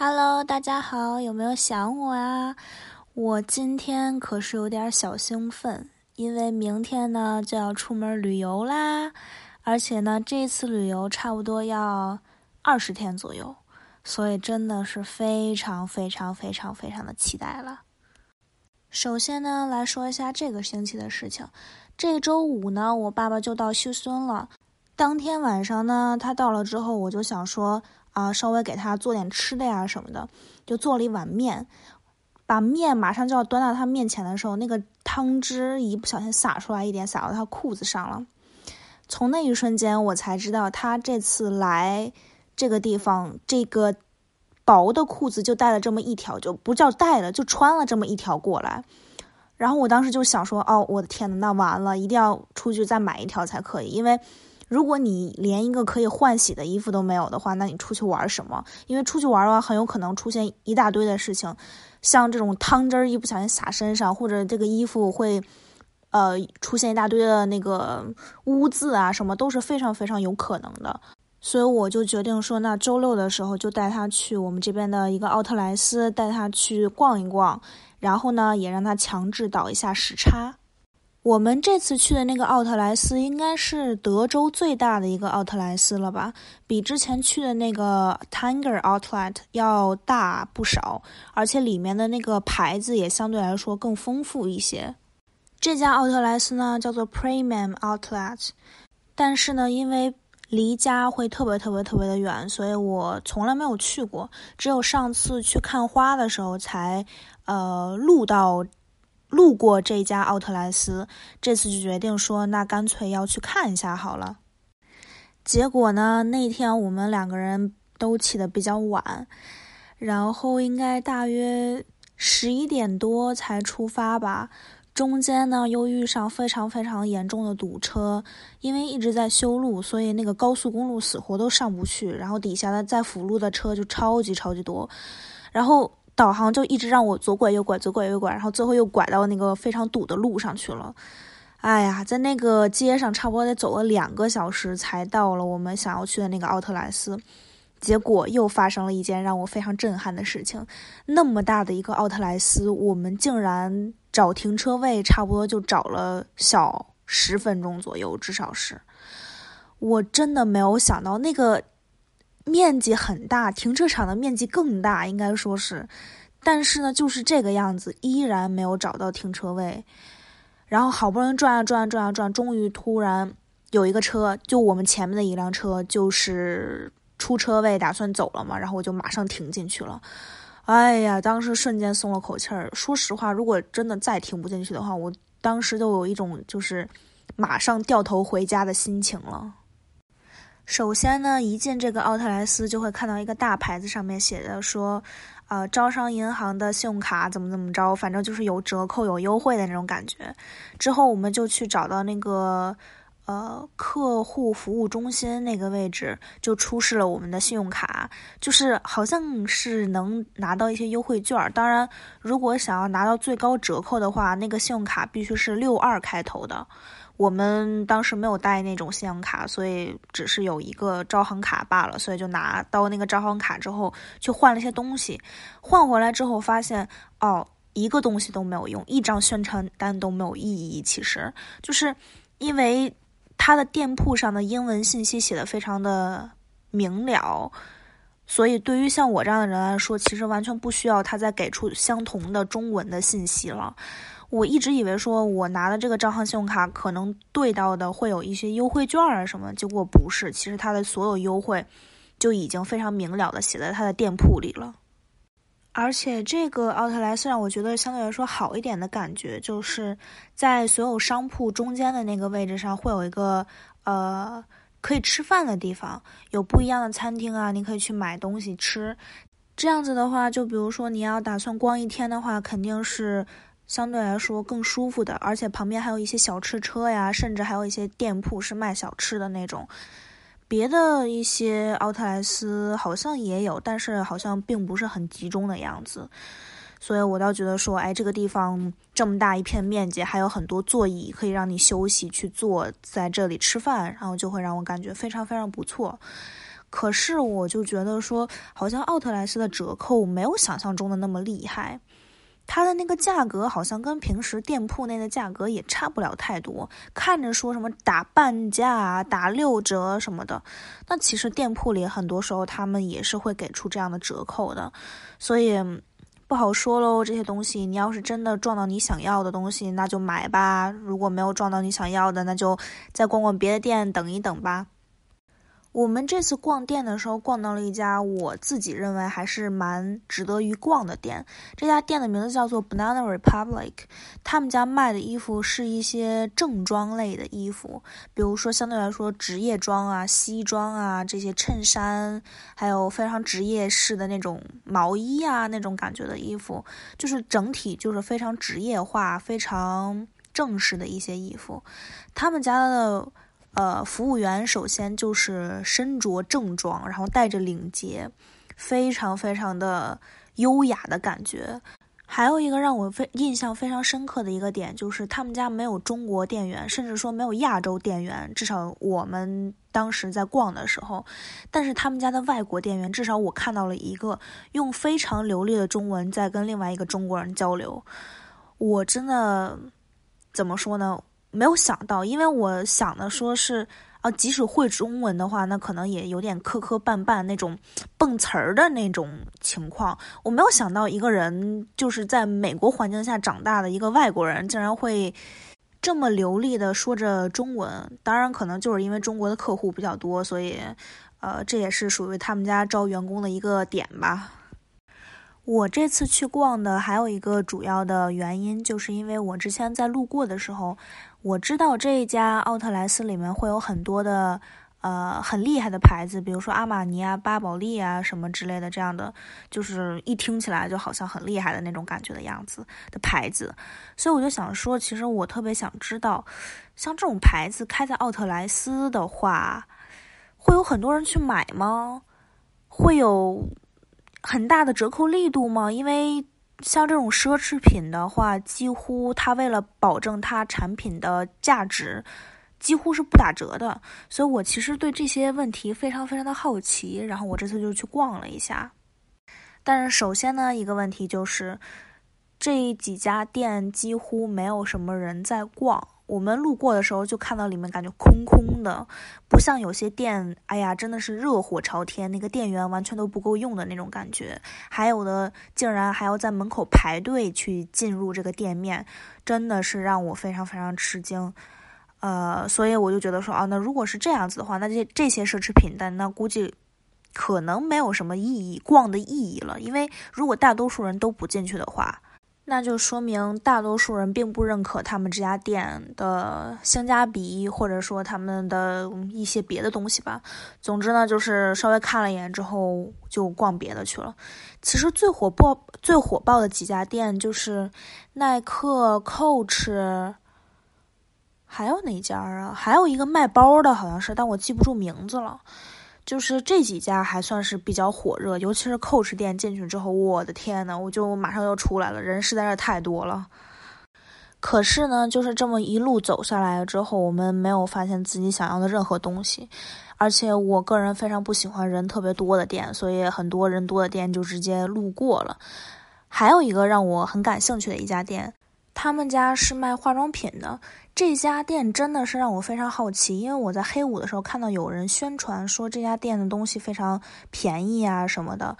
Hello，大家好，有没有想我啊？我今天可是有点小兴奋，因为明天呢就要出门旅游啦，而且呢这次旅游差不多要二十天左右，所以真的是非常非常非常非常的期待了。首先呢来说一下这个星期的事情，这周五呢我爸爸就到休孙了，当天晚上呢他到了之后，我就想说。啊，稍微给他做点吃的呀什么的，就做了一碗面，把面马上就要端到他面前的时候，那个汤汁一不小心洒出来一点，洒到他裤子上了。从那一瞬间，我才知道他这次来这个地方，这个薄的裤子就带了这么一条，就不叫带了，就穿了这么一条过来。然后我当时就想说，哦，我的天呐，那完了，一定要出去再买一条才可以，因为。如果你连一个可以换洗的衣服都没有的话，那你出去玩什么？因为出去玩的话，很有可能出现一大堆的事情，像这种汤汁儿一不小心洒身上，或者这个衣服会，呃，出现一大堆的那个污渍啊，什么都是非常非常有可能的。所以我就决定说，那周六的时候就带他去我们这边的一个奥特莱斯，带他去逛一逛，然后呢，也让他强制倒一下时差。我们这次去的那个奥特莱斯应该是德州最大的一个奥特莱斯了吧？比之前去的那个 Tanger Outlet 要大不少，而且里面的那个牌子也相对来说更丰富一些。这家奥特莱斯呢叫做 Premium Outlet，但是呢，因为离家会特别特别特别的远，所以我从来没有去过，只有上次去看花的时候才呃录到。路过这家奥特莱斯，这次就决定说，那干脆要去看一下好了。结果呢，那天我们两个人都起的比较晚，然后应该大约十一点多才出发吧。中间呢又遇上非常非常严重的堵车，因为一直在修路，所以那个高速公路死活都上不去。然后底下的在辅路的车就超级超级多，然后。导航就一直让我左拐右拐左拐右拐，然后最后又拐到那个非常堵的路上去了。哎呀，在那个街上差不多得走了两个小时才到了我们想要去的那个奥特莱斯。结果又发生了一件让我非常震撼的事情：那么大的一个奥特莱斯，我们竟然找停车位差不多就找了小十分钟左右，至少是。我真的没有想到那个。面积很大，停车场的面积更大，应该说是，但是呢，就是这个样子，依然没有找到停车位。然后好不容易转啊转啊转啊转，终于突然有一个车，就我们前面的一辆车，就是出车位打算走了嘛，然后我就马上停进去了。哎呀，当时瞬间松了口气儿。说实话，如果真的再停不进去的话，我当时就有一种就是马上掉头回家的心情了。首先呢，一进这个奥特莱斯就会看到一个大牌子，上面写的说，呃，招商银行的信用卡怎么怎么着，反正就是有折扣、有优惠的那种感觉。之后我们就去找到那个，呃，客户服务中心那个位置，就出示了我们的信用卡，就是好像是能拿到一些优惠券。当然，如果想要拿到最高折扣的话，那个信用卡必须是六二开头的。我们当时没有带那种信用卡，所以只是有一个招行卡罢了。所以就拿到那个招行卡之后，去换了一些东西。换回来之后发现，哦，一个东西都没有用，一张宣传单都没有意义。其实就是因为他的店铺上的英文信息写的非常的明了，所以对于像我这样的人来说，其实完全不需要他再给出相同的中文的信息了。我一直以为说，我拿的这个招行信用卡可能对到的会有一些优惠券啊什么，结果不是。其实它的所有优惠就已经非常明了的写在它的店铺里了。而且这个奥特莱斯让我觉得相对来说好一点的感觉，就是在所有商铺中间的那个位置上会有一个呃可以吃饭的地方，有不一样的餐厅啊，你可以去买东西吃。这样子的话，就比如说你要打算逛一天的话，肯定是。相对来说更舒服的，而且旁边还有一些小吃车呀，甚至还有一些店铺是卖小吃的那种。别的一些奥特莱斯好像也有，但是好像并不是很集中的样子。所以我倒觉得说，哎，这个地方这么大一片面积，还有很多座椅可以让你休息去坐在这里吃饭，然后就会让我感觉非常非常不错。可是我就觉得说，好像奥特莱斯的折扣没有想象中的那么厉害。它的那个价格好像跟平时店铺内的价格也差不了太多，看着说什么打半价、打六折什么的，那其实店铺里很多时候他们也是会给出这样的折扣的，所以不好说喽。这些东西你要是真的撞到你想要的东西，那就买吧；如果没有撞到你想要的，那就再逛逛别的店，等一等吧。我们这次逛店的时候，逛到了一家我自己认为还是蛮值得于逛的店。这家店的名字叫做 Banana Republic，他们家卖的衣服是一些正装类的衣服，比如说相对来说职业装啊、西装啊这些衬衫，还有非常职业式的那种毛衣啊那种感觉的衣服，就是整体就是非常职业化、非常正式的一些衣服。他们家的。呃，服务员首先就是身着正装，然后带着领结，非常非常的优雅的感觉。还有一个让我非印象非常深刻的一个点，就是他们家没有中国店员，甚至说没有亚洲店员，至少我们当时在逛的时候。但是他们家的外国店员，至少我看到了一个用非常流利的中文在跟另外一个中国人交流。我真的怎么说呢？没有想到，因为我想的说是啊，即使会中文的话，那可能也有点磕磕绊绊那种蹦词儿的那种情况。我没有想到一个人就是在美国环境下长大的一个外国人，竟然会这么流利的说着中文。当然，可能就是因为中国的客户比较多，所以呃，这也是属于他们家招员工的一个点吧。我这次去逛的还有一个主要的原因，就是因为我之前在路过的时候。我知道这一家奥特莱斯里面会有很多的，呃，很厉害的牌子，比如说阿玛尼啊、巴宝莉啊什么之类的，这样的就是一听起来就好像很厉害的那种感觉的样子的牌子。所以我就想说，其实我特别想知道，像这种牌子开在奥特莱斯的话，会有很多人去买吗？会有很大的折扣力度吗？因为。像这种奢侈品的话，几乎它为了保证它产品的价值，几乎是不打折的。所以我其实对这些问题非常非常的好奇，然后我这次就去逛了一下。但是首先呢，一个问题就是，这几家店几乎没有什么人在逛。我们路过的时候就看到里面感觉空空的，不像有些店，哎呀，真的是热火朝天，那个店员完全都不够用的那种感觉。还有的竟然还要在门口排队去进入这个店面，真的是让我非常非常吃惊。呃，所以我就觉得说，啊，那如果是这样子的话，那这这些奢侈品店，那估计可能没有什么意义，逛的意义了。因为如果大多数人都不进去的话。那就说明大多数人并不认可他们这家店的性价比，或者说他们的一些别的东西吧。总之呢，就是稍微看了一眼之后就逛别的去了。其实最火爆、最火爆的几家店就是耐克、Coach，还有哪家啊？还有一个卖包的，好像是，但我记不住名字了。就是这几家还算是比较火热，尤其是 Coach 店进去之后，我的天呐，我就马上要出来了，人实在是太多了。可是呢，就是这么一路走下来之后，我们没有发现自己想要的任何东西，而且我个人非常不喜欢人特别多的店，所以很多人多的店就直接路过了。还有一个让我很感兴趣的一家店。他们家是卖化妆品的，这家店真的是让我非常好奇，因为我在黑五的时候看到有人宣传说这家店的东西非常便宜啊什么的，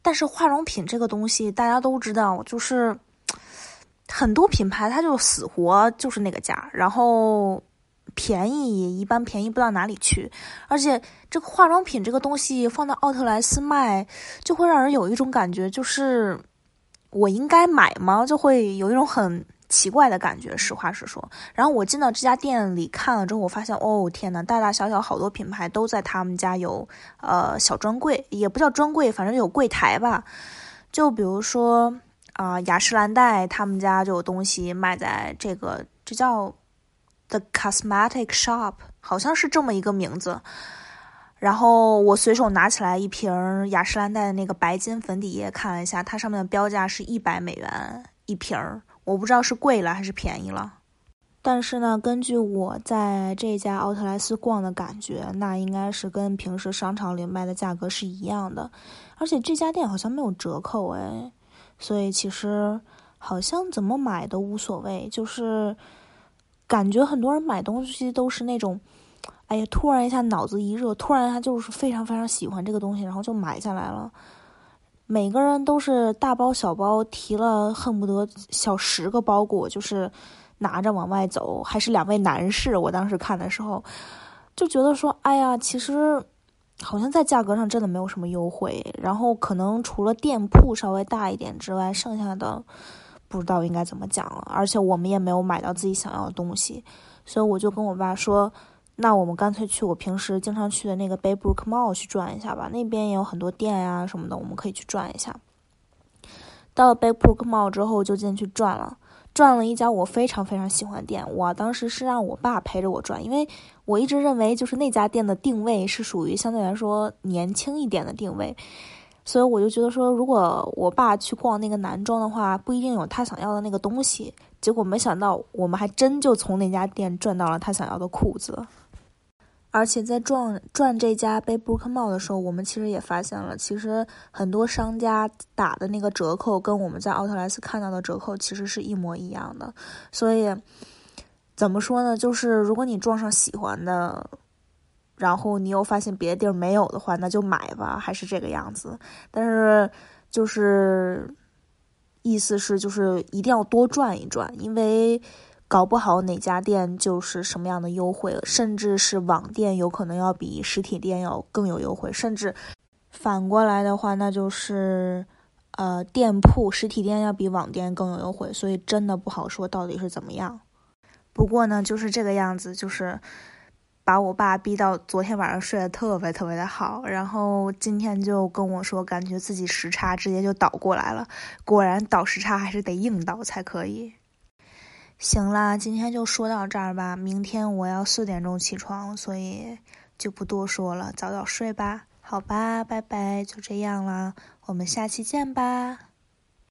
但是化妆品这个东西大家都知道，就是 很多品牌它就死活就是那个价，然后便宜也一般便宜不到哪里去，而且这个化妆品这个东西放到奥特莱斯卖，就会让人有一种感觉，就是我应该买吗？就会有一种很。奇怪的感觉，实话实说。然后我进到这家店里看了之后，我发现，哦天呐，大大小小好多品牌都在他们家有呃小专柜，也不叫专柜，反正有柜台吧。就比如说啊，雅诗兰黛他们家就有东西卖在这个，这叫 The Cosmetic Shop，好像是这么一个名字。然后我随手拿起来一瓶雅诗兰黛的那个白金粉底液，看了一下，它上面的标价是一百美元一瓶儿。我不知道是贵了还是便宜了。但是呢，根据我在这家奥特莱斯逛的感觉，那应该是跟平时商场里卖的价格是一样的，而且这家店好像没有折扣哎，所以其实好像怎么买都无所谓，就是感觉很多人买东西都是那种，哎呀，突然一下脑子一热，突然他就是非常非常喜欢这个东西，然后就买下来了。每个人都是大包小包提了，恨不得小十个包裹，就是拿着往外走。还是两位男士，我当时看的时候就觉得说，哎呀，其实好像在价格上真的没有什么优惠。然后可能除了店铺稍微大一点之外，剩下的不知道应该怎么讲了。而且我们也没有买到自己想要的东西，所以我就跟我爸说。那我们干脆去我平时经常去的那个 Baybrook Mall 去转一下吧，那边也有很多店呀什么的，我们可以去转一下。到了 Baybrook Mall 之后就进去转了，转了一家我非常非常喜欢的店。我当时是让我爸陪着我转，因为我一直认为就是那家店的定位是属于相对来说年轻一点的定位，所以我就觉得说，如果我爸去逛那个男装的话，不一定有他想要的那个东西。结果没想到，我们还真就从那家店赚到了他想要的裤子。而且在转转这家 Baybrook Mall 的时候，我们其实也发现了，其实很多商家打的那个折扣跟我们在奥特莱斯看到的折扣其实是一模一样的。所以怎么说呢？就是如果你撞上喜欢的，然后你又发现别的地儿没有的话，那就买吧，还是这个样子。但是就是意思是，就是一定要多转一转，因为。搞不好哪家店就是什么样的优惠，甚至是网店有可能要比实体店要更有优惠，甚至反过来的话，那就是呃店铺实体店要比网店更有优惠，所以真的不好说到底是怎么样。不过呢，就是这个样子，就是把我爸逼到昨天晚上睡得特别特别的好，然后今天就跟我说，感觉自己时差直接就倒过来了，果然倒时差还是得硬倒才可以。行啦，今天就说到这儿吧。明天我要四点钟起床，所以就不多说了，早点睡吧。好吧，拜拜，就这样啦，我们下期见吧。